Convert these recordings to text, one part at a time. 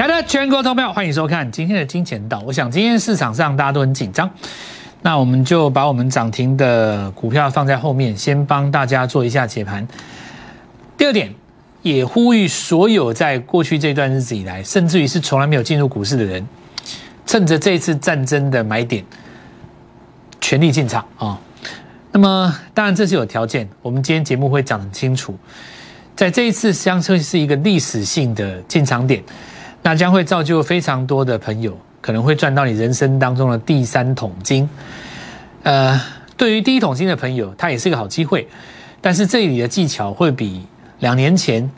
亲爱的全国投票，欢迎收看今天的金钱道。我想今天市场上大家都很紧张，那我们就把我们涨停的股票放在后面，先帮大家做一下解盘。第二点，也呼吁所有在过去这段日子以来，甚至于是从来没有进入股市的人，趁着这次战争的买点，全力进场啊！那么，当然这是有条件，我们今天节目会讲很清楚，在这一次相称是一个历史性的进场点。那将会造就非常多的朋友可能会赚到你人生当中的第三桶金。呃，对于第一桶金的朋友，它也是个好机会。但是这里的技巧会比两年前，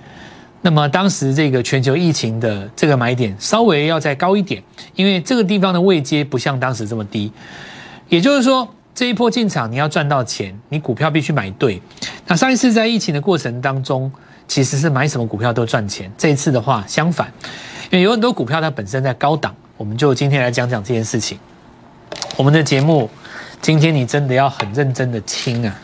那么当时这个全球疫情的这个买点稍微要再高一点，因为这个地方的位阶不像当时这么低。也就是说，这一波进场你要赚到钱，你股票必须买对。那上一次在疫情的过程当中，其实是买什么股票都赚钱。这一次的话，相反。因为有很多股票它本身在高档，我们就今天来讲讲这件事情。我们的节目今天你真的要很认真的听啊！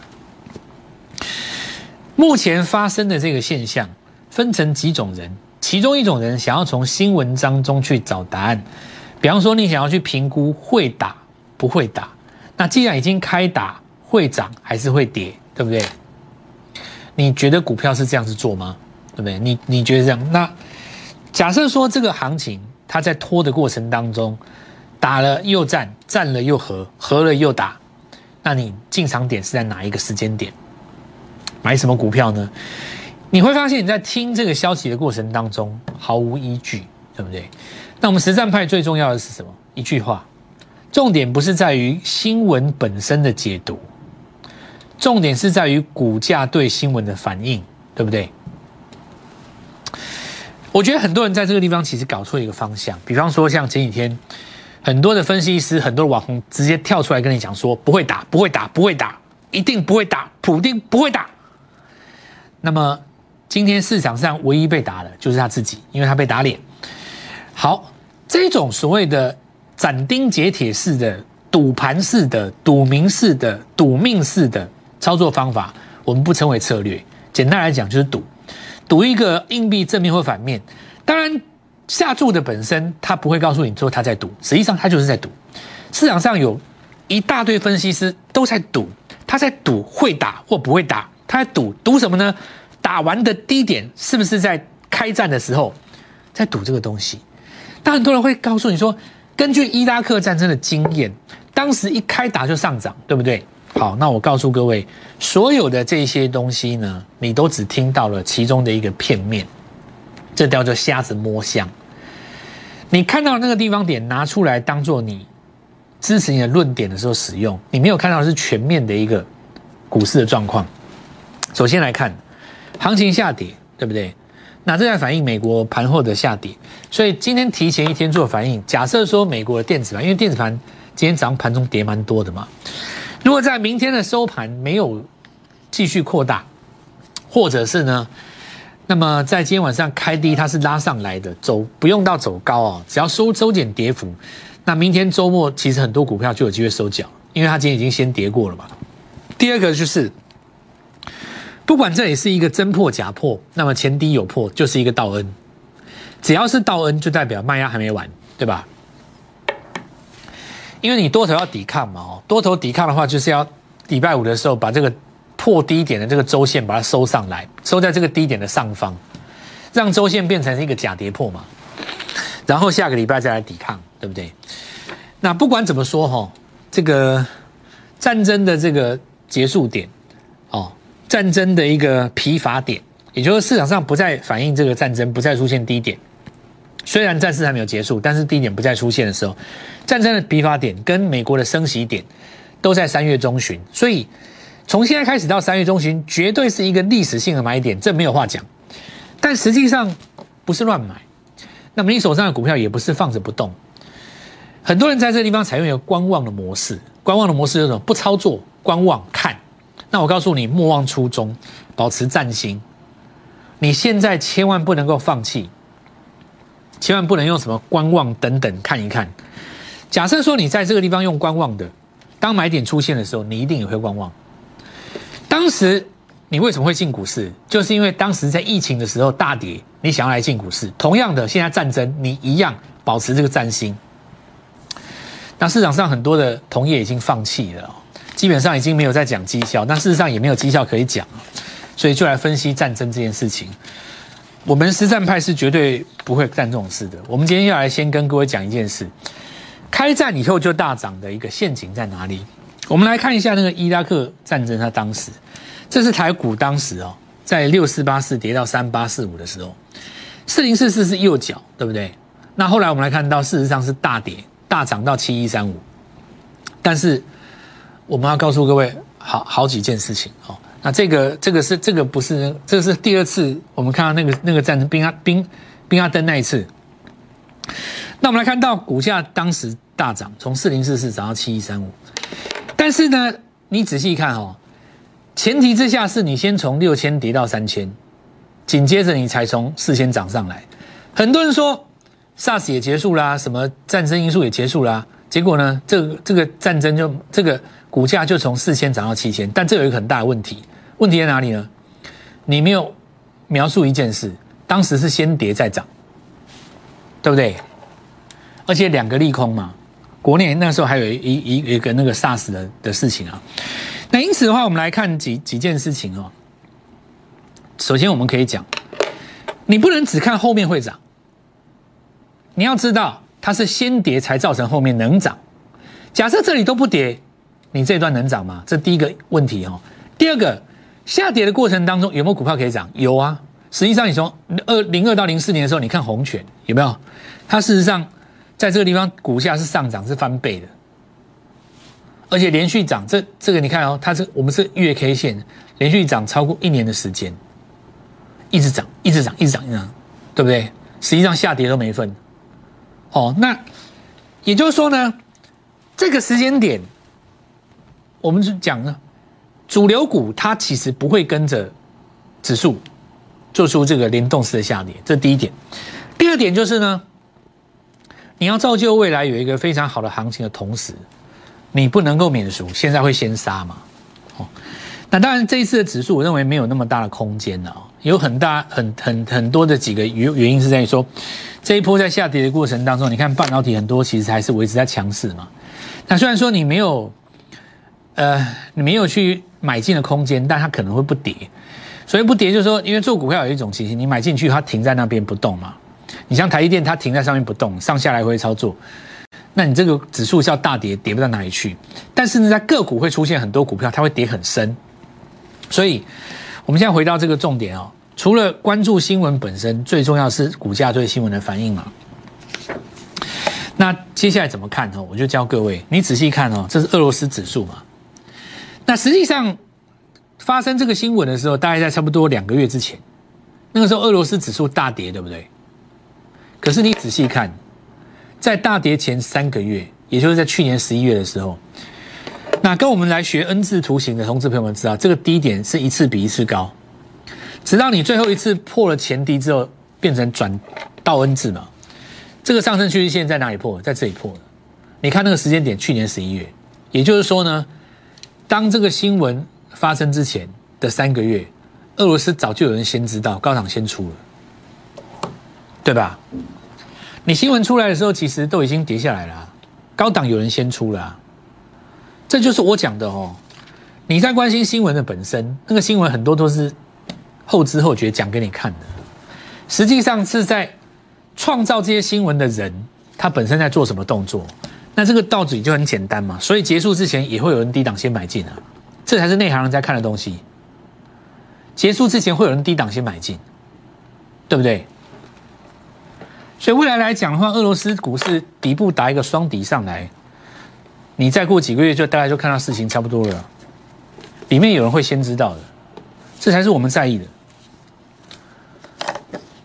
目前发生的这个现象分成几种人，其中一种人想要从新闻当中去找答案，比方说你想要去评估会打不会打，那既然已经开打，会涨还是会跌，对不对？你觉得股票是这样子做吗？对不对？你你觉得这样那？假设说这个行情它在拖的过程当中，打了又战，战了又和，和了又打，那你进场点是在哪一个时间点？买什么股票呢？你会发现你在听这个消息的过程当中毫无依据，对不对？那我们实战派最重要的是什么？一句话，重点不是在于新闻本身的解读，重点是在于股价对新闻的反应，对不对？我觉得很多人在这个地方其实搞错一个方向，比方说像前几天很多的分析师、很多的网红直接跳出来跟你讲说不会打、不会打、不会打，一定不会打，普定不会打。那么今天市场上唯一被打的就是他自己，因为他被打脸。好，这种所谓的斩钉截铁式的赌盘式的赌名式的赌命式的操作方法，我们不称为策略，简单来讲就是赌。赌一个硬币正面或反面，当然下注的本身他不会告诉你说他在赌，实际上他就是在赌。市场上有一大堆分析师都在赌，他在赌会打或不会打，他在赌赌什么呢？打完的低点是不是在开战的时候在赌这个东西？但很多人会告诉你说，根据伊拉克战争的经验，当时一开打就上涨，对不对？好，那我告诉各位，所有的这些东西呢，你都只听到了其中的一个片面，这叫做瞎子摸象。你看到那个地方点拿出来当做你支持你的论点的时候使用，你没有看到是全面的一个股市的状况。首先来看，行情下跌，对不对？那这在反映美国盘后的下跌，所以今天提前一天做反应。假设说美国的电子盘，因为电子盘今天早上盘中跌蛮多的嘛。如果在明天的收盘没有继续扩大，或者是呢，那么在今天晚上开低，它是拉上来的，走不用到走高哦，只要收收减跌幅，那明天周末其实很多股票就有机会收脚，因为它今天已经先跌过了嘛。第二个就是，不管这里是一个真破假破，那么前低有破就是一个倒 N，只要是倒 N 就代表卖压还没完，对吧？因为你多头要抵抗嘛，哦，多头抵抗的话，就是要礼拜五的时候把这个破低点的这个周线把它收上来，收在这个低点的上方，让周线变成一个假跌破嘛，然后下个礼拜再来抵抗，对不对？那不管怎么说哈，这个战争的这个结束点，哦，战争的一个疲乏点，也就是市场上不再反映这个战争，不再出现低点。虽然战事还没有结束，但是低点不再出现的时候，战争的笔法点跟美国的升息点都在三月中旬，所以从现在开始到三月中旬，绝对是一个历史性的买点，这没有话讲。但实际上不是乱买，那么你手上的股票也不是放着不动。很多人在这个地方采用一个观望的模式，观望的模式是什么？不操作，观望看。那我告诉你，莫忘初衷，保持战心。你现在千万不能够放弃。千万不能用什么观望等等看一看。假设说你在这个地方用观望的，当买点出现的时候，你一定也会观望。当时你为什么会进股市？就是因为当时在疫情的时候大跌，你想要来进股市。同样的，现在战争，你一样保持这个战心。那市场上很多的同业已经放弃了，基本上已经没有在讲绩效，但事实上也没有绩效可以讲所以就来分析战争这件事情。我们实战派是绝对不会干这种事的。我们今天要来先跟各位讲一件事：开战以后就大涨的一个陷阱在哪里？我们来看一下那个伊拉克战争，它当时这是台股当时哦，在六四八四跌到三八四五的时候，四零四四是右脚，对不对？那后来我们来看到，事实上是大跌。大涨到七一三五，但是我们要告诉各位好好几件事情哦。那这个这个是这个不是这个是第二次我们看到那个那个战争宾阿宾宾阿登那一次。那我们来看到股价当时大涨，从四零四四涨到七一三五，但是呢，你仔细看哦，前提之下是你先从六千跌到三千，紧接着你才从四千涨上来。很多人说。SARS 也结束啦，什么战争因素也结束啦，结果呢，这个这个战争就这个股价就从四千涨到七千，但这有一个很大的问题，问题在哪里呢？你没有描述一件事，当时是先跌再涨，对不对？而且两个利空嘛，国内那时候还有一一一个那个 SARS 的的事情啊，那因此的话，我们来看几几件事情哦。首先我们可以讲，你不能只看后面会涨。你要知道，它是先跌才造成后面能涨。假设这里都不跌，你这段能涨吗？这第一个问题哦。第二个，下跌的过程当中有没有股票可以涨？有啊。实际上，你从二零二到零四年的时候，你看红泉有没有？它事实上在这个地方股价是上涨，是翻倍的，而且连续涨。这这个你看哦，它是我们是月 K 线连续涨超过一年的时间，一直涨，一直涨，一直涨，一直涨，对不对？实际上下跌都没份。哦，那也就是说呢，这个时间点，我们是讲呢，主流股它其实不会跟着指数做出这个联动式的下跌，这第一点。第二点就是呢，你要造就未来有一个非常好的行情的同时，你不能够免俗，现在会先杀嘛。哦，那当然这一次的指数，我认为没有那么大的空间了，有很大很很很多的几个原原因是在于说。这一波在下跌的过程当中，你看半导体很多其实还是维持在强势嘛。那虽然说你没有，呃，你没有去买进的空间，但它可能会不跌。所以不跌就是说，因为做股票有一种情形，你买进去它停在那边不动嘛。你像台积电，它停在上面不动，上下来回操作，那你这个指数是要大跌，跌不到哪里去。但是呢，在个股会出现很多股票，它会跌很深。所以，我们现在回到这个重点哦。除了关注新闻本身，最重要是股价对新闻的反应嘛？那接下来怎么看呢？我就教各位，你仔细看哦，这是俄罗斯指数嘛？那实际上发生这个新闻的时候，大概在差不多两个月之前，那个时候俄罗斯指数大跌，对不对？可是你仔细看，在大跌前三个月，也就是在去年十一月的时候，那跟我们来学 N 字图形的同志朋友们知道，这个低点是一次比一次高。直到你最后一次破了前低之后，变成转倒 N 字嘛？这个上升趋势线在哪里破？在这里破的。你看那个时间点，去年十一月，也就是说呢，当这个新闻发生之前的三个月，俄罗斯早就有人先知道，高档先出了，对吧？你新闻出来的时候，其实都已经跌下来了，高档有人先出了，这就是我讲的哦。你在关心新闻的本身，那个新闻很多都是。后知后觉讲给你看的，实际上是在创造这些新闻的人，他本身在做什么动作？那这个道理就很简单嘛。所以结束之前也会有人低档先买进啊，这才是内行人在看的东西。结束之前会有人低档先买进，对不对？所以未来来讲的话，俄罗斯股市底部打一个双底上来，你再过几个月就大概就看到事情差不多了，里面有人会先知道的，这才是我们在意的。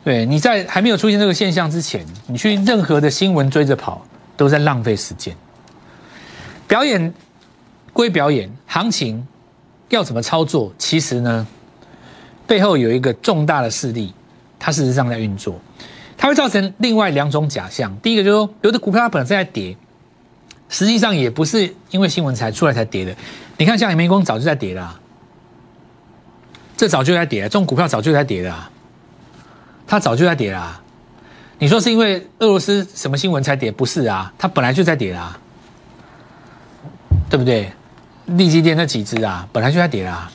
对，你在还没有出现这个现象之前，你去任何的新闻追着跑，都在浪费时间。表演归表演，行情要怎么操作？其实呢，背后有一个重大的势力，它事实上在运作，它会造成另外两种假象。第一个就是说，有的股票它本身在跌，实际上也不是因为新闻才出来才跌的。你看，像美光早就在跌了。这早就在跌了，这种股票早就在跌了，它早就在跌了。你说是因为俄罗斯什么新闻才跌？不是啊，它本来就在跌啦，对不对？利基电那几只啊，本来就在跌啦。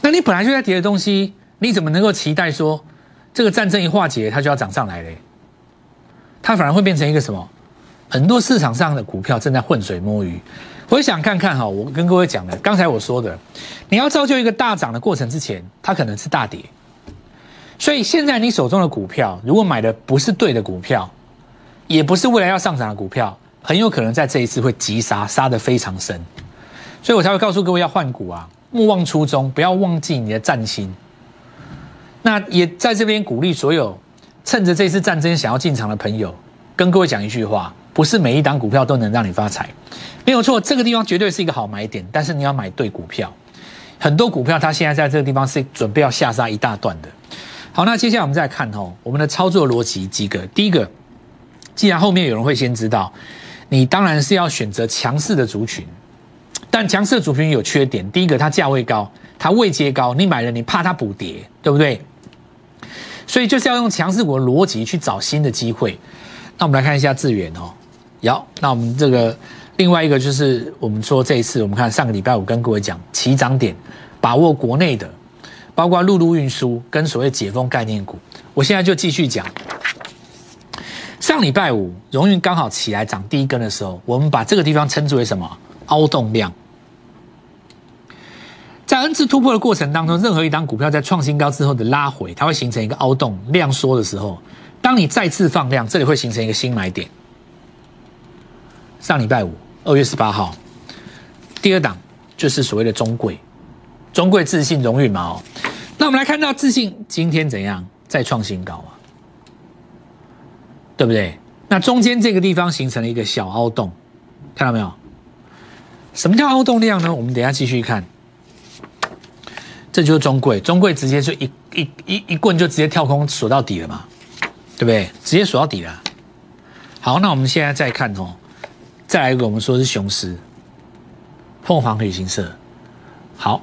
那你本来就在跌的东西，你怎么能够期待说这个战争一化解，它就要涨上来嘞？它反而会变成一个什么？很多市场上的股票正在浑水摸鱼。我想看看哈，我跟各位讲的，刚才我说的，你要造就一个大涨的过程之前，它可能是大跌。所以现在你手中的股票，如果买的不是对的股票，也不是未来要上涨的股票，很有可能在这一次会急杀，杀得非常深。所以我才会告诉各位要换股啊，莫忘初衷，不要忘记你的战心。那也在这边鼓励所有趁着这次战争想要进场的朋友，跟各位讲一句话：不是每一档股票都能让你发财，没有错，这个地方绝对是一个好买点，但是你要买对股票。很多股票它现在在这个地方是准备要下杀一大段的。好，那接下来我们再看哦，我们的操作逻辑几个。第一个，既然后面有人会先知道，你当然是要选择强势的族群，但强势的族群有缺点。第一个，它价位高，它位阶高，你买了你怕它补跌，对不对？所以就是要用强势股的逻辑去找新的机会。那我们来看一下智远哦，有。那我们这个另外一个就是我们说这一次，我们看上个礼拜五跟各位讲起涨点，把握国内的。包括陆路运输跟所谓解封概念股，我现在就继续讲。上礼拜五荣运刚好起来涨第一根的时候，我们把这个地方称之为什么？凹洞量。在 N 次突破的过程当中，任何一档股票在创新高之后的拉回，它会形成一个凹洞量缩的时候，当你再次放量，这里会形成一个新买点。上礼拜五二月十八号，第二档就是所谓的中贵。中贵自信荣誉嘛哦，那我们来看到自信今天怎样再创新高啊？对不对？那中间这个地方形成了一个小凹洞，看到没有？什么叫凹洞量呢？我们等下继续看。这就是中贵，中贵直接就一一一一棍就直接跳空锁到底了嘛，对不对？直接锁到底了。好，那我们现在再看哦，再来一个，我们说是雄狮，凤凰旅行社，好。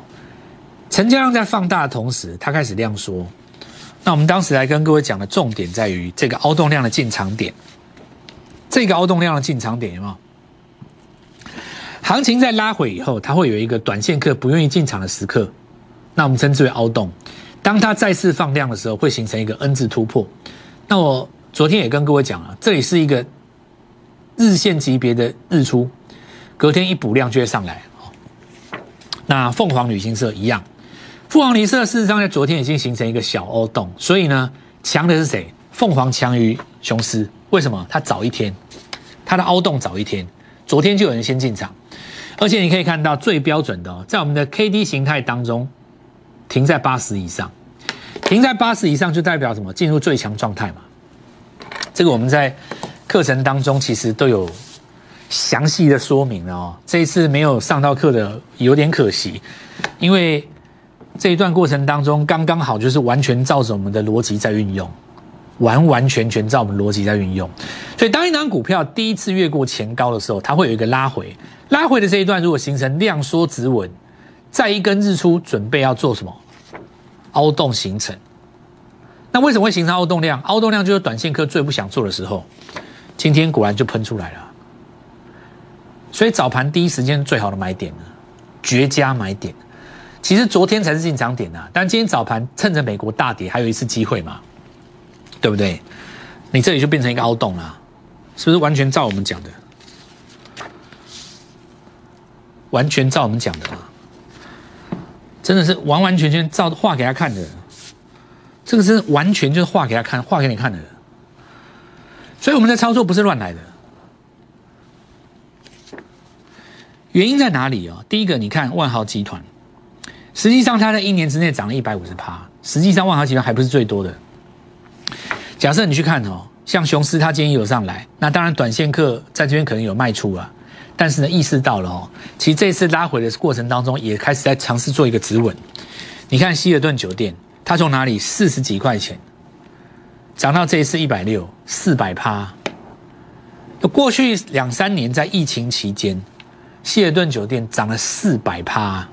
成交量在放大的同时，它开始量缩。那我们当时来跟各位讲的重点在于这个凹洞量的进场点。这个凹洞量的进场点有没有？行情在拉回以后，它会有一个短线客不愿意进场的时刻，那我们称之为凹洞。当它再次放量的时候，会形成一个 N 字突破。那我昨天也跟各位讲了，这里是一个日线级别的日出，隔天一补量就会上来。那凤凰旅行社一样。凤凰离社事实上在昨天已经形成一个小凹洞，所以呢，强的是谁？凤凰强于雄狮，为什么？它早一天，它的凹洞早一天，昨天就有人先进场，而且你可以看到最标准的，在我们的 K D 形态当中，停在八十以上，停在八十以上就代表什么？进入最强状态嘛。这个我们在课程当中其实都有详细的说明了哦。这一次没有上到课的有点可惜，因为。这一段过程当中，刚刚好就是完全照着我们的逻辑在运用，完完全全照我们逻辑在运用。所以，当一档股票第一次越过前高的时候，它会有一个拉回。拉回的这一段，如果形成量缩止稳，再一根日出，准备要做什么？凹洞形成。那为什么会形成凹洞量？凹洞量就是短线客最不想做的时候。今天果然就喷出来了。所以早盘第一时间最好的买点呢，绝佳买点。其实昨天才是进场点呐，但今天早盘趁着美国大跌，还有一次机会嘛，对不对？你这里就变成一个凹洞了，是不是完全照我们讲的？完全照我们讲的嘛？真的是完完全全照画给他看的，这个是完全就是画给他看，画给你看的。所以我们的操作不是乱来的，原因在哪里啊？第一个，你看万豪集团。实际上，它在一年之内涨了一百五十趴。实际上，万豪集团还不是最多的。假设你去看哦，像雄狮，它今天有上来，那当然短线客在这边可能有卖出啊。但是呢，意识到了哦，其实这次拉回的过程当中，也开始在尝试做一个止稳。你看希尔顿酒店，它从哪里四十几块钱涨到这一次一百六，四百趴。过去两三年在疫情期间，希尔顿酒店涨了四百趴。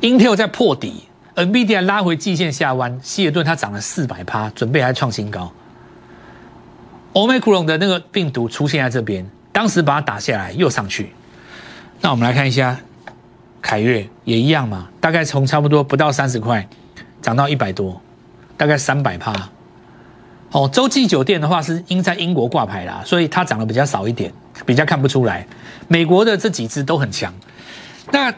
Intel 在破底，，NVIDIA 拉回季线下弯，希尔顿它涨了四百趴，准备还创新高。欧美克隆的那个病毒出现在这边，当时把它打下来，又上去。那我们来看一下凯越也一样嘛，大概从差不多不到三十块涨到一百多，大概三百趴。哦，洲际酒店的话是因在英国挂牌啦，所以它涨得比较少一点，比较看不出来。美国的这几只都很强。那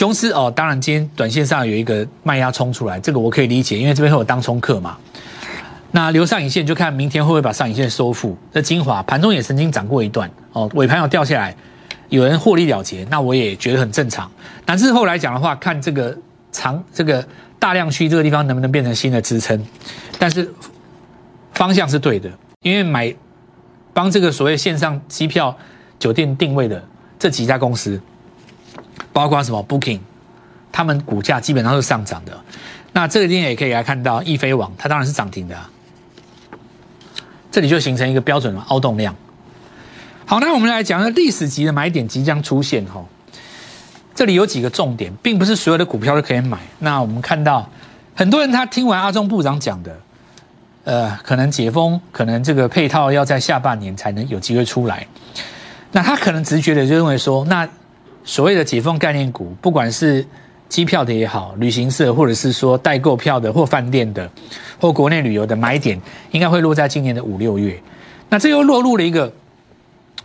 琼斯哦，当然今天短线上有一个卖压冲出来，这个我可以理解，因为这边会有当冲客嘛。那留上影线就看明天会不会把上影线收复。那精华盘中也曾经涨过一段哦，尾盘有掉下来，有人获利了结，那我也觉得很正常。但是后来讲的话，看这个长这个大量区这个地方能不能变成新的支撑，但是。方向是对的，因为买帮这个所谓线上机票、酒店定位的这几家公司，包括什么 Booking，他们股价基本上是上涨的。那这个地方也可以来看到易飞网，它当然是涨停的。这里就形成一个标准的凹动量。好，那我们来讲，那历史级的买点即将出现哈。这里有几个重点，并不是所有的股票都可以买。那我们看到很多人他听完阿中部长讲的。呃，可能解封，可能这个配套要在下半年才能有机会出来。那他可能直觉的就认为说，那所谓的解封概念股，不管是机票的也好，旅行社或者是说代购票的或饭店的或国内旅游的买点，应该会落在今年的五六月。那这又落入了一个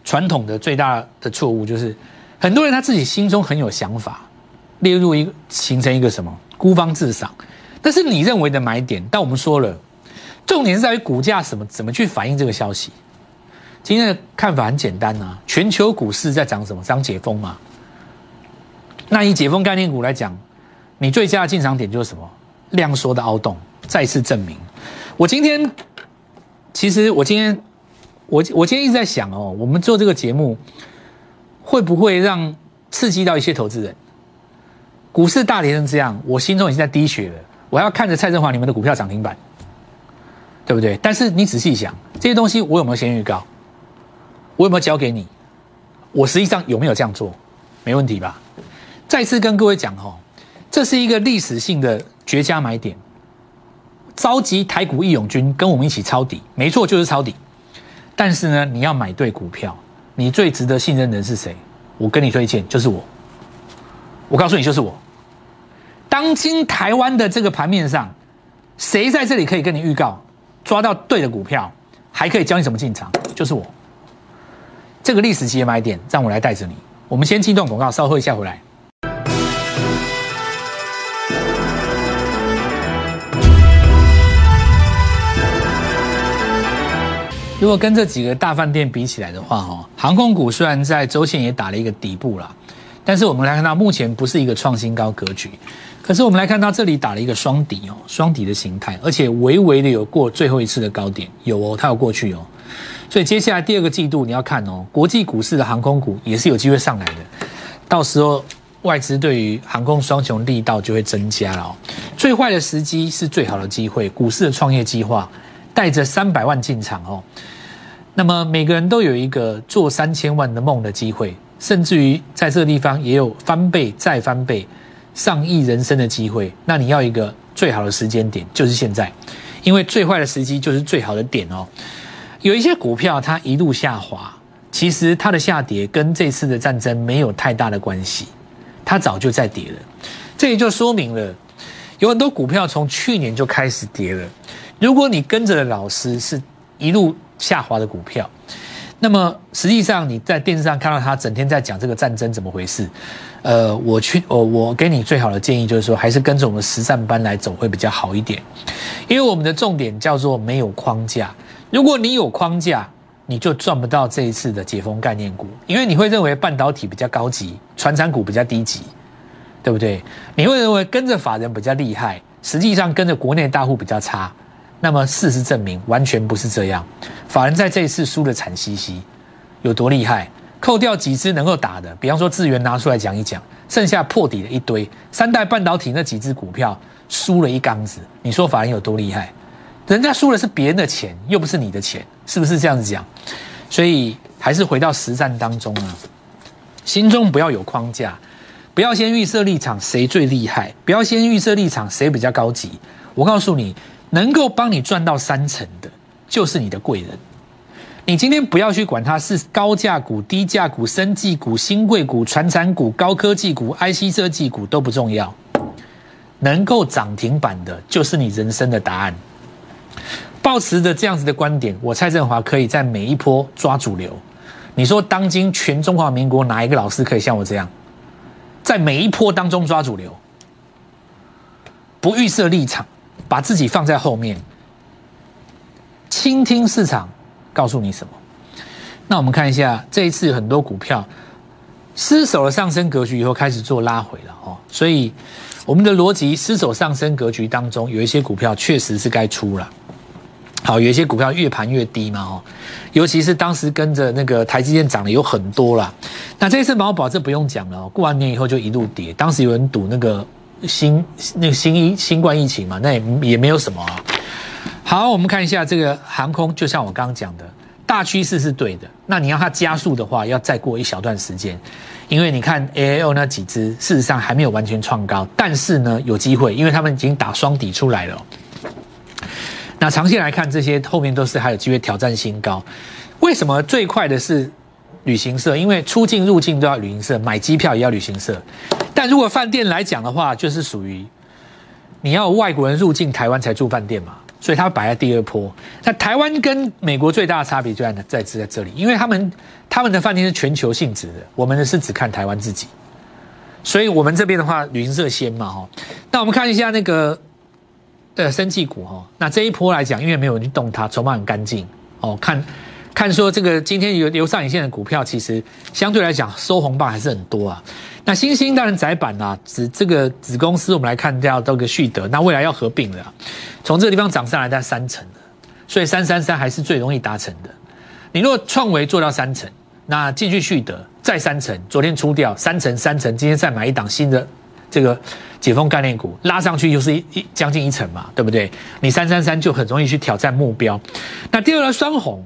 传统的最大的错误，就是很多人他自己心中很有想法，列入一形成一个什么孤芳自赏。但是你认为的买点，但我们说了。重点是在于股价什么怎么去反映这个消息。今天的看法很简单啊，全球股市在涨什么？涨解封嘛。那以解封概念股来讲，你最佳的进场点就是什么？量缩的凹洞，再次证明。我今天其实我今天我我今天一直在想哦，我们做这个节目会不会让刺激到一些投资人？股市大跌成这样，我心中已经在滴血了。我要看着蔡振华你们的股票涨停板。对不对？但是你仔细想，这些东西我有没有先预告？我有没有交给你？我实际上有没有这样做？没问题吧？再次跟各位讲哦，这是一个历史性的绝佳买点，召集台股义勇军跟我们一起抄底，没错，就是抄底。但是呢，你要买对股票，你最值得信任的人是谁？我跟你推荐，就是我。我告诉你，就是我。当今台湾的这个盘面上，谁在这里可以跟你预告？抓到对的股票，还可以教你怎么进场，就是我。这个历史级的买点，让我来带着你。我们先进段广告，稍后一下回来。如果跟这几个大饭店比起来的话，哈，航空股虽然在周线也打了一个底部了，但是我们来看到目前不是一个创新高格局。可是我们来看到这里打了一个双底哦，双底的形态，而且微微的有过最后一次的高点，有哦，它有过去哦，所以接下来第二个季度你要看哦，国际股市的航空股也是有机会上来的，到时候外资对于航空双雄力道就会增加了哦。最坏的时机是最好的机会，股市的创业计划带着三百万进场哦，那么每个人都有一个做三千万的梦的机会，甚至于在这个地方也有翻倍再翻倍。上亿人生的机会，那你要一个最好的时间点，就是现在，因为最坏的时机就是最好的点哦。有一些股票它一路下滑，其实它的下跌跟这次的战争没有太大的关系，它早就在跌了。这也就说明了，有很多股票从去年就开始跌了。如果你跟着的老师是一路下滑的股票，那么实际上你在电视上看到他整天在讲这个战争怎么回事。呃，我去，我我给你最好的建议就是说，还是跟着我们实战班来走会比较好一点，因为我们的重点叫做没有框架。如果你有框架，你就赚不到这一次的解封概念股，因为你会认为半导体比较高级，传产股比较低级，对不对？你会认为跟着法人比较厉害，实际上跟着国内大户比较差。那么事实证明，完全不是这样。法人在这一次输的惨兮兮，有多厉害？扣掉几只能够打的，比方说智源拿出来讲一讲，剩下破底的一堆，三代半导体那几只股票输了一缸子，你说法人有多厉害？人家输的是别人的钱，又不是你的钱，是不是这样子讲？所以还是回到实战当中啊，心中不要有框架，不要先预设立场谁最厉害，不要先预设立场谁比较高级。我告诉你，能够帮你赚到三成的，就是你的贵人。你今天不要去管它是高价股、低价股、生技股、新贵股、传产股、高科技股、IC 设计股都不重要，能够涨停板的，就是你人生的答案。抱持着这样子的观点，我蔡振华可以在每一波抓主流。你说，当今全中华民国哪一个老师可以像我这样，在每一波当中抓主流，不预设立场，把自己放在后面，倾听市场告诉你什么？那我们看一下这一次很多股票失守了上升格局以后，开始做拉回了哦。所以我们的逻辑，失守上升格局当中，有一些股票确实是该出了。好，有一些股票越盘越低嘛，哦，尤其是当时跟着那个台积电涨的有很多啦。那这一次毛宝这不用讲了，过完年以后就一路跌。当时有人赌那个新那个新一新冠疫情嘛，那也也没有什么啊。好，我们看一下这个航空，就像我刚刚讲的，大趋势是对的。那你要它加速的话，要再过一小段时间，因为你看 A L 那几只，事实上还没有完全创高，但是呢有机会，因为他们已经打双底出来了。那长线来看，这些后面都是还有机会挑战新高。为什么最快的是旅行社？因为出境入境都要旅行社，买机票也要旅行社。但如果饭店来讲的话，就是属于你要外国人入境台湾才住饭店嘛，所以它摆在第二波。那台湾跟美国最大的差别就在在在这里，因为他们他们的饭店是全球性质的，我们的是只看台湾自己。所以我们这边的话，旅行社先嘛，哈。那我们看一下那个。呃，生技股哈，那这一波来讲，因为没有人去动它，筹码很干净哦。看，看说这个今天有留上影线的股票，其实相对来讲收红棒还是很多啊。那新兴当然窄板啊，子这个子公司我们来看掉都个旭德，那未来要合并了，从这个地方涨上来在三成的，所以三三三还是最容易达成的。你如果创维做到三成，那进去旭德再三成，昨天出掉三成三成，今天再买一档新的。这个解封概念股拉上去又是一一将近一成嘛，对不对？你三三三就很容易去挑战目标。那第二个双红，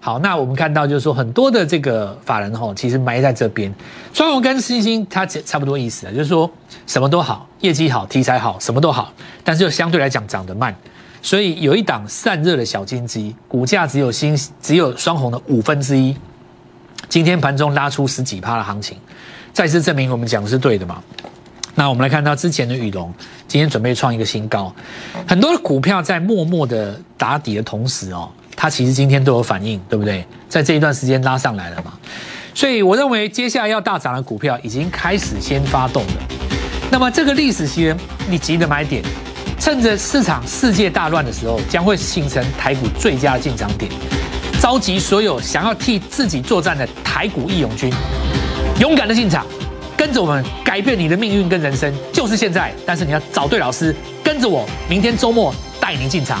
好，那我们看到就是说很多的这个法人吼，其实埋在这边。双红跟星星它差不多意思啊，就是说什么都好，业绩好，题材好，什么都好，但是又相对来讲涨得慢。所以有一档散热的小金鸡，股价只有星只有双红的五分之一，今天盘中拉出十几趴的行情，再次证明我们讲的是对的嘛。那我们来看到之前的宇龙，今天准备创一个新高，很多的股票在默默的打底的同时哦，它其实今天都有反应，对不对？在这一段时间拉上来了嘛，所以我认为接下来要大涨的股票已经开始先发动了。那么这个历史期你急的买点，趁着市场世界大乱的时候，将会形成台股最佳进场点，召集所有想要替自己作战的台股义勇军，勇敢的进场。跟着我们改变你的命运跟人生，就是现在。但是你要找对老师，跟着我，明天周末带你进场。